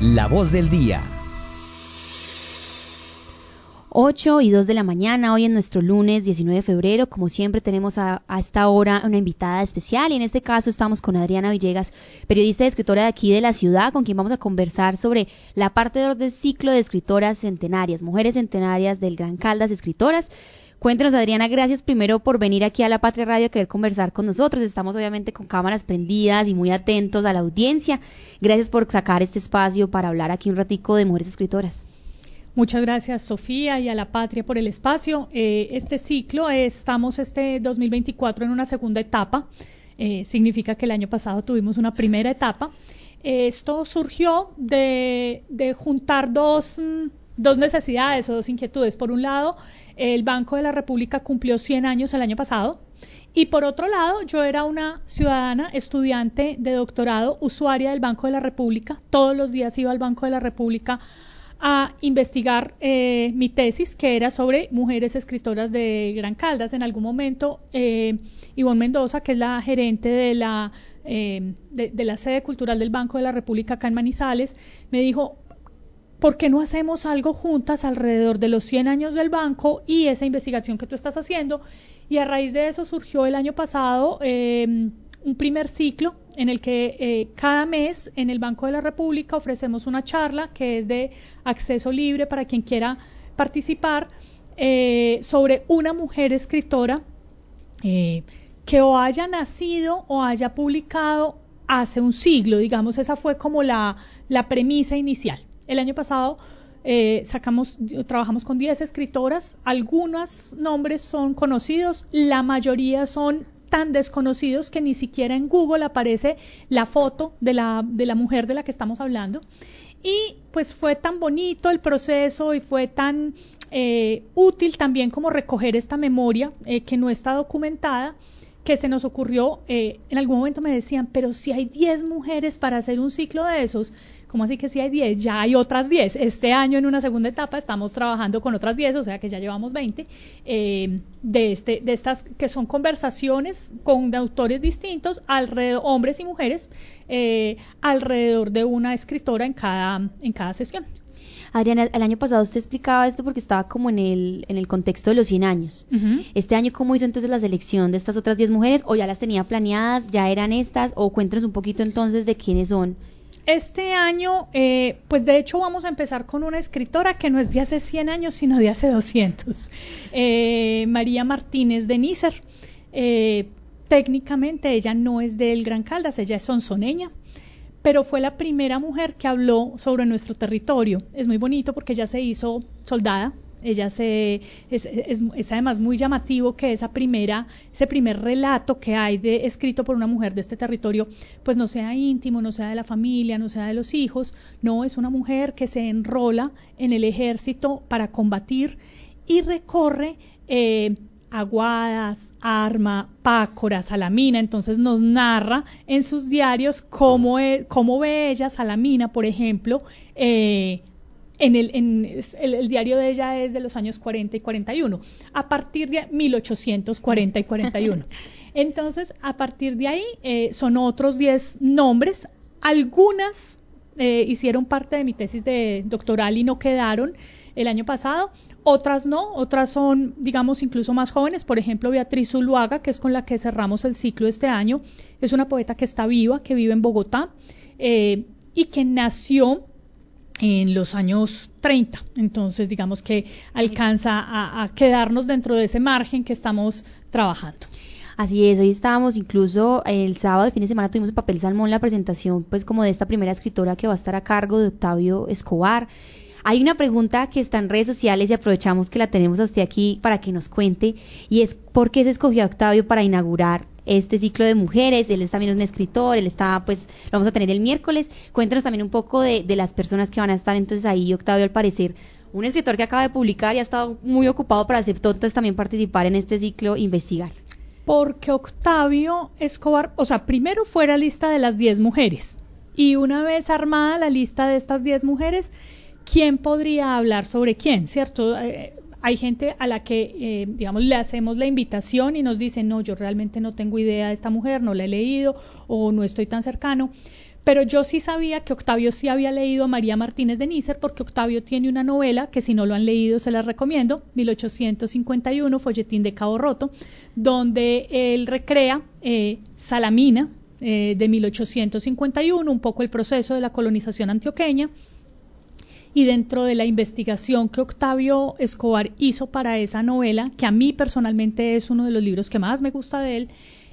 La voz del día. 8 y 2 de la mañana, hoy en nuestro lunes 19 de febrero. Como siempre, tenemos a, esta hora una invitada especial y en este caso estamos con Adriana Villegas, periodista y escritora de aquí de la ciudad, con quien vamos a conversar sobre la parte del ciclo de escritoras centenarias, mujeres centenarias del Gran Caldas Escritoras. Cuéntenos, Adriana, gracias primero por venir aquí a La Patria Radio a querer conversar con nosotros. Estamos obviamente con cámaras prendidas y muy atentos a la audiencia. Gracias por sacar este espacio para hablar aquí un ratico de mujeres escritoras. Muchas gracias Sofía y a la Patria por el espacio. Eh, este ciclo estamos este 2024 en una segunda etapa. Eh, significa que el año pasado tuvimos una primera etapa. esto surgió de, de juntar dos, mm, dos necesidades o dos inquietudes. Por un lado, el Banco de la República cumplió 100 años el año pasado. Y por otro lado, yo era una ciudadana, estudiante de doctorado, usuaria del Banco de la República. Todos los días iba al Banco de la República a investigar eh, mi tesis, que era sobre mujeres escritoras de Gran Caldas. En algún momento, eh, Ivonne Mendoza, que es la gerente de la, eh, de la sede cultural del Banco de la República acá en Manizales, me dijo, ¿por qué no hacemos algo juntas alrededor de los 100 años del banco y esa investigación que tú estás haciendo? Y a raíz de eso surgió el año pasado em, un primer ciclo en el que eh, cada mes en el Banco de la República ofrecemos una charla que es de acceso libre para quien quiera participar eh, sobre una mujer escritora eh, que o haya nacido o haya publicado hace un siglo, digamos, esa fue como la premisa inicial. El año pasado eh, trabajamos con 10 escritoras, algunos nombres son conocidos, la mayoría son tan desconocidos que ni siquiera en Google aparece la foto de la, de la mujer de la que estamos hablando. Y pues fue tan bonito el proceso y fue tan eh, útil también como recoger esta memoria eh, que no está documentada que se nos ocurrió, en algún momento me decían, pero si hay 10 mujeres para hacer un ciclo de esos, ¿Cómo así que si hay 10? Ya hay otras 10. Este año en una segunda etapa estamos trabajando con otras 10, o sea que ya llevamos 20 eh, de, este, de estas que son conversaciones con autores distintos, alrededor, hombres y mujeres, eh, alrededor de una escritora en cada, en cada sesión. Adriana, el año pasado usted explicaba esto porque estaba como en el, en el contexto de los 100 años. Este año, ¿cómo hizo entonces la selección de estas otras 10 mujeres? ¿O ya las tenía planeadas? ¿Ya eran estas? ¿O cuéntanos un poquito entonces de quiénes son este año, eh, pues de hecho vamos a empezar con una escritora que no es de hace 100 años, sino de hace 200, eh, María Martínez de Nícer. Eh, técnicamente ella no es del Gran Caldas, ella es sonsoneña, pero fue la primera mujer que habló sobre nuestro territorio. Es muy bonito porque ella se hizo soldada ella se, es, es, además muy llamativo que esa primera, ese primer relato que hay de, escrito por una mujer de este territorio, pues no sea íntimo, no sea de la familia, no sea de los hijos, no, es una mujer que se enrola en el ejército para combatir y recorre eh, Aguadas, Arma, Pácora, Salamina, entonces nos narra en sus diarios cómo, e, cómo ve ella Salamina, por ejemplo, eh, en el, en el, diario de ella es de los años 40 y 41, a partir de 1840 y 41. Entonces, a partir de ahí eh, son otros 10 nombres, algunas eh, hicieron parte de mi tesis de doctoral y no quedaron el año pasado, otras no, otras son, digamos, incluso más jóvenes, por ejemplo, Beatriz Zuluaga, que es con la que cerramos el ciclo este año, es una poeta que está viva, que vive en Bogotá eh, y que nació en los años 30. Entonces, digamos que alcanza a, quedarnos dentro de ese margen que estamos trabajando. Así es, hoy estábamos incluso el sábado de fin de semana tuvimos en Papel Salmón la presentación pues como de esta primera escritora que va a estar a cargo de Octavio Escobar. Hay una pregunta que está en redes sociales y aprovechamos que la tenemos a usted aquí para que nos cuente y es ¿por qué se escogió a Octavio para inaugurar este ciclo de mujeres. Él es también un escritor, él está, pues, lo vamos a tener el miércoles. Cuéntanos también un poco de, las personas que van a estar entonces ahí. Octavio, al parecer, un escritor que acaba de publicar y ha estado muy ocupado para aceptar entonces también participar en este ciclo investigar. Porque Octavio Escobar, o sea, primero fue la lista de las 10 mujeres. Y una vez armada la lista de estas 10 mujeres, ¿quién podría hablar sobre quién? ¿Cierto? Eh, hay gente a la que, eh, digamos, le hacemos la invitación y nos dicen, no, yo realmente no tengo idea de esta mujer, no la he leído o no estoy tan cercano. pero yo sí sabía que Octavio sí había leído a María Martínez de Nícer porque Octavio tiene una novela que si no lo han leído se las recomiendo, 1851, Folletín de Cabo Roto, donde él recrea eh, Salamina eh, de 1851, un poco el proceso de la colonización antioqueña. Y dentro de la investigación que Octavio Escobar hizo para esa novela, que a mí personalmente es uno de los libros que más me gusta de él,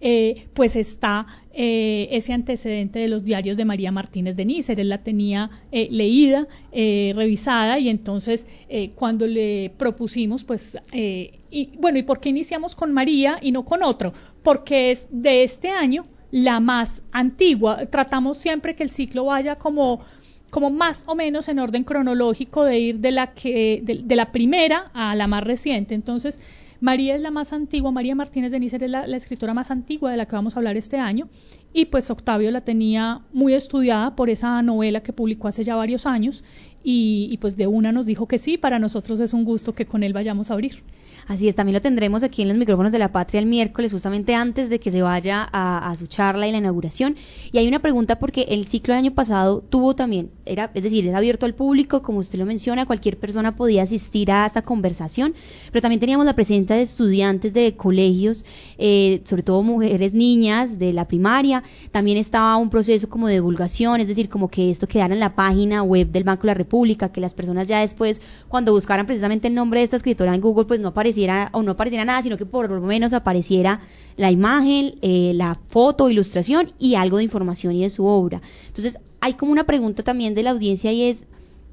eh, pues está eh, ese antecedente de los diarios de María Martínez de Nícer. Él la tenía eh, leída, revisada y entonces cuando le propusimos, pues, y, bueno, ¿y por qué iniciamos con María y no con otro? Porque es de este año la más antigua. Tratamos siempre que el ciclo vaya como como más o menos en orden cronológico de ir de la que de la primera a la más reciente. Entonces, María es la más antigua, María Martínez de Nícer es la, escritora más antigua de la que vamos a hablar este año y pues Octavio la tenía muy estudiada por esa novela que publicó hace ya varios años y, y pues de una nos dijo que sí, para nosotros es un gusto que con él vayamos a abrir. Así es, también lo tendremos aquí en los micrófonos de la Patria el miércoles, justamente antes de que se vaya a, su charla y la inauguración. Y hay una pregunta porque el ciclo del año pasado tuvo también, era, es decir, es abierto al público, como usted lo menciona, cualquier persona podía asistir a esta conversación, pero también teníamos la presencia de estudiantes de colegios, eh, sobre todo mujeres niñas de la primaria. También estaba un proceso como de divulgación, es decir, como que esto quedara en la página web del Banco de la República, que las personas ya después, cuando buscaran precisamente el nombre de esta escritora en Google, pues no aparecía o no apareciera nada, sino que por lo menos apareciera la imagen, eh, la foto, ilustración y algo de información y de su obra. Entonces, hay como una pregunta también de la audiencia y es,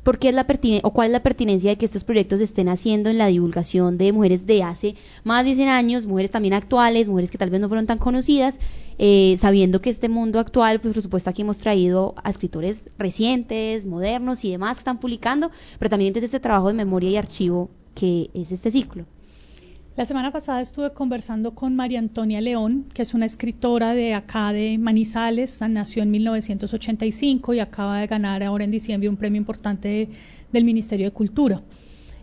¿por qué es la o cuál es la pertinencia de que estos proyectos se estén haciendo en la divulgación de mujeres de hace más de 100 años, mujeres también actuales, mujeres que tal vez no fueron tan conocidas, eh, sabiendo que este mundo actual, pues por supuesto aquí hemos traído a escritores recientes, modernos y demás que están publicando, pero también entonces este trabajo de memoria y archivo que es este ciclo. La semana pasada estuve conversando con María Antonia León, que es una escritora de acá de Manizales, nació en 1985 y acaba de ganar ahora en diciembre un premio importante del Ministerio de Cultura.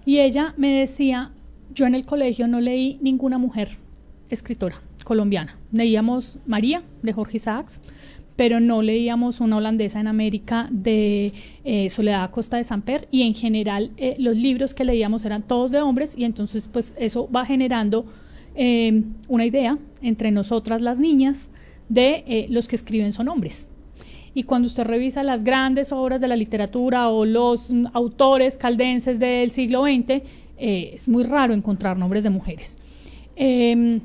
Y ella me decía, yo en el colegio no leí ninguna mujer escritora colombiana. Leíamos María de Jorge Isaacs, pero no leíamos una holandesa en América de eh, Soledad Costa de Samper y en general eh, los libros que leíamos eran todos de hombres y entonces pues eso va generando eh, una idea entre nosotras las niñas de los que escriben son hombres. Y cuando usted revisa las grandes obras de la literatura o los autores caldenses del siglo XX, es muy raro encontrar nombres de mujeres. un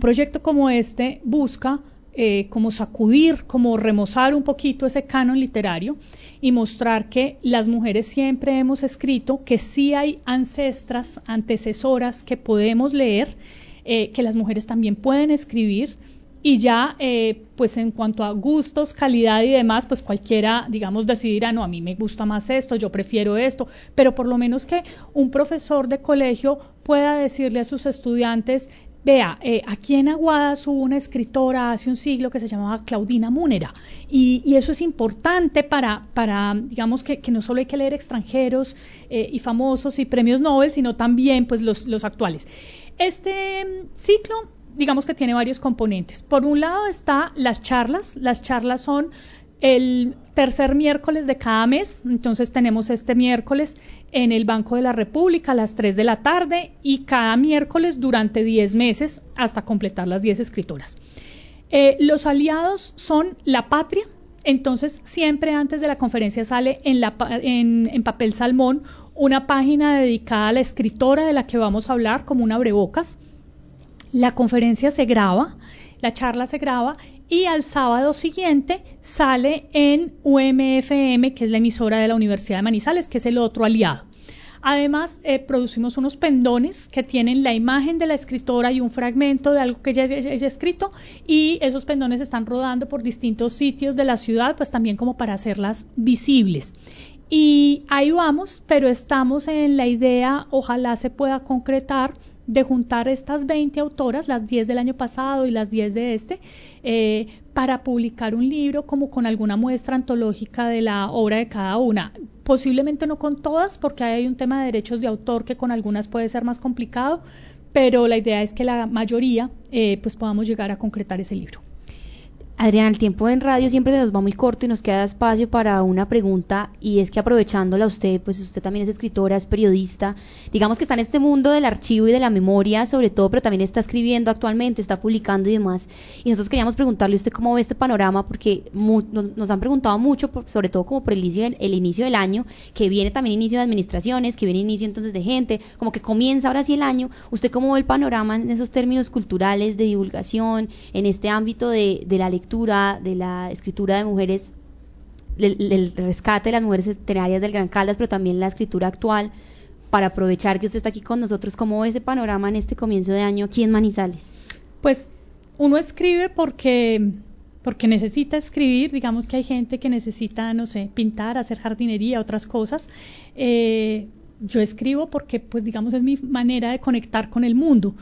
proyecto como este busca eh, como sacudir, como remozar un poquito ese canon literario y mostrar que las mujeres siempre hemos escrito, que sí hay ancestras, antecesoras que podemos leer, eh, que las mujeres también pueden escribir y ya eh, pues en cuanto a gustos, calidad y demás, pues cualquiera digamos decidirá, no, a mí me gusta más esto, yo prefiero esto, pero por lo menos que un profesor de colegio pueda decirle a sus estudiantes Vea, eh, aquí en Aguadas hubo una escritora hace un siglo que se llamaba Claudina Múnera y, eso es importante para, para digamos, que, no solo hay que leer extranjeros eh, y famosos y premios Nobel, sino también pues los, los actuales. Este mm, ciclo digamos que tiene varios componentes. Por un lado está las charlas. Las charlas son el tercer miércoles de cada mes. Entonces tenemos este miércoles en el Banco de la República a las 3 de la tarde y cada miércoles durante 10 meses hasta completar las 10 escritoras. Eh, los aliados son la patria. Entonces siempre antes de la conferencia sale en, en papel salmón una página dedicada a la escritora de la que vamos a hablar como una abrebocas. La conferencia se graba, la charla se graba y al sábado siguiente sale en UMFM, que es la emisora de la Universidad de Manizales, que es el otro aliado. Además, eh, producimos unos pendones que tienen la imagen de la escritora y un fragmento de algo que ella haya escrito y esos pendones están rodando por distintos sitios de la ciudad, pues también como para hacerlas visibles. Y ahí vamos, pero estamos en la idea, ojalá se pueda concretar, de juntar estas 20 autoras, las 10 del año pasado y las 10 de este, eh, para publicar un libro como con alguna muestra antológica de la obra de cada una. Posiblemente no con todas, porque hay un tema de derechos de autor que con algunas puede ser más complicado, pero la idea es que la mayoría eh, pues podamos llegar a concretar ese libro Adriana, el tiempo en radio siempre se nos va muy corto y nos queda espacio para una pregunta y es que aprovechándola usted, pues usted también es escritora, es periodista, digamos que está en este mundo del archivo y de la memoria sobre todo, pero también está escribiendo actualmente, está publicando y demás. Y nosotros queríamos preguntarle a usted cómo ve este panorama porque nos, han preguntado mucho, sobre todo como por el inicio, el inicio del año, que viene también inicio de administraciones, que viene inicio entonces de gente, como que comienza ahora sí el año. ¿Usted cómo ve el panorama en esos términos culturales de divulgación, en este ámbito de la lectura? De la escritura de mujeres, el, rescate de las mujeres centenarias del Gran Caldas, pero también la escritura actual, para aprovechar que usted está aquí con nosotros, ¿cómo ve ese panorama en este comienzo de año aquí en Manizales? Pues uno escribe porque porque necesita escribir, digamos que hay gente que necesita, no sé, pintar, hacer jardinería, otras cosas. Eh, yo escribo porque, pues, digamos, es mi manera de conectar con el mundo.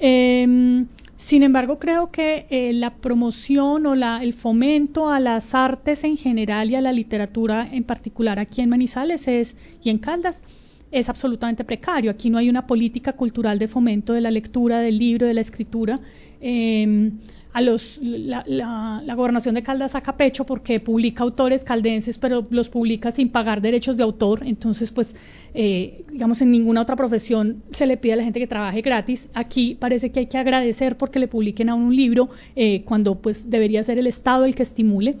Eh, sin embargo, creo que eh, la promoción o la, el fomento a las artes en general y a la literatura en particular aquí en Manizales es, y en Caldas es absolutamente precario. Aquí no hay una política cultural de fomento de la lectura, del libro, de la escritura. Eh, a los, la, la, gobernación de Caldas saca pecho porque publica autores caldenses, pero los publica sin pagar derechos de autor. Entonces, pues, eh, digamos, en ninguna otra profesión se le pide a la gente que trabaje gratis. Aquí parece que hay que agradecer porque le publiquen a un libro eh, cuando, pues, debería ser el Estado el que estimule.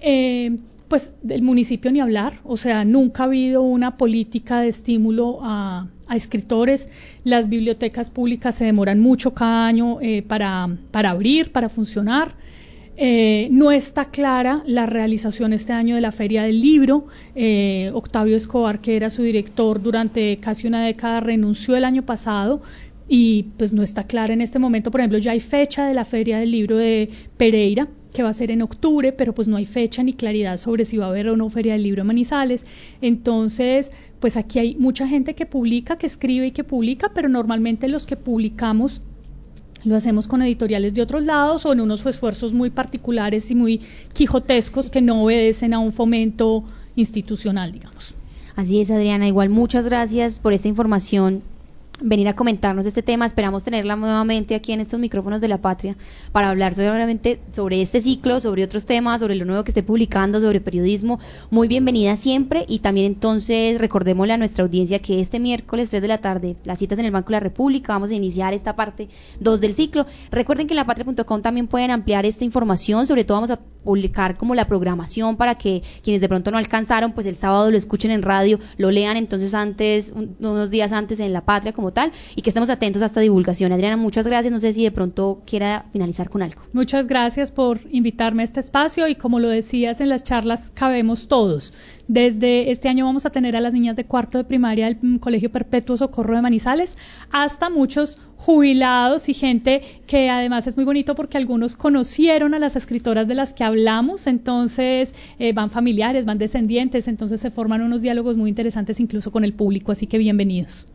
Eh, pues del municipio ni hablar, o sea, nunca ha habido una política de estímulo a, escritores. Las bibliotecas públicas se demoran mucho cada año eh, para, para, abrir, para funcionar. Eh, no está clara la realización este año de la Feria del Libro. Eh, Octavio Escobar, que era su director durante casi una década, renunció el año pasado y pues no está clara en este momento. Por ejemplo, ya hay fecha de la Feria del Libro de Pereira, que va a ser en octubre, pero pues no hay fecha ni claridad sobre si va a haber o no Feria del Libro en Manizales. Entonces, pues aquí hay mucha gente que publica, que escribe y que publica, pero normalmente los que publicamos lo hacemos con editoriales de otros lados o en unos esfuerzos muy particulares y muy quijotescos que no obedecen a un fomento institucional, digamos. Así es, Adriana. Igual muchas gracias por esta información venir a comentarnos este tema. Esperamos tenerla nuevamente aquí en estos micrófonos de la patria para hablar sobre, sobre este ciclo, sobre otros temas, sobre lo nuevo que esté publicando, sobre periodismo. Muy bienvenida siempre y también entonces recordémosle a nuestra audiencia que este miércoles 3 de la tarde, las citas en el Banco de la República, vamos a iniciar esta parte 2 del ciclo. Recuerden que en lapatria.com también pueden ampliar esta información, sobre todo vamos a publicar como la programación para que quienes de pronto no alcanzaron, pues el sábado lo escuchen en radio, lo lean entonces antes, unos días antes en La Patria como tal, y que estemos atentos a esta divulgación. Adriana, muchas gracias. No sé si de pronto quiera finalizar con algo. Muchas gracias por invitarme a este espacio y como lo decías en las charlas, cabemos todos. Desde este año vamos a tener a las niñas de cuarto de primaria del Colegio Perpetuo Socorro de Manizales hasta muchos jubilados y gente que además es muy bonito porque algunos conocieron a las escritoras de las que hablamos, entonces eh, van familiares, van descendientes, entonces se forman unos diálogos muy interesantes incluso con el público, así que bienvenidos.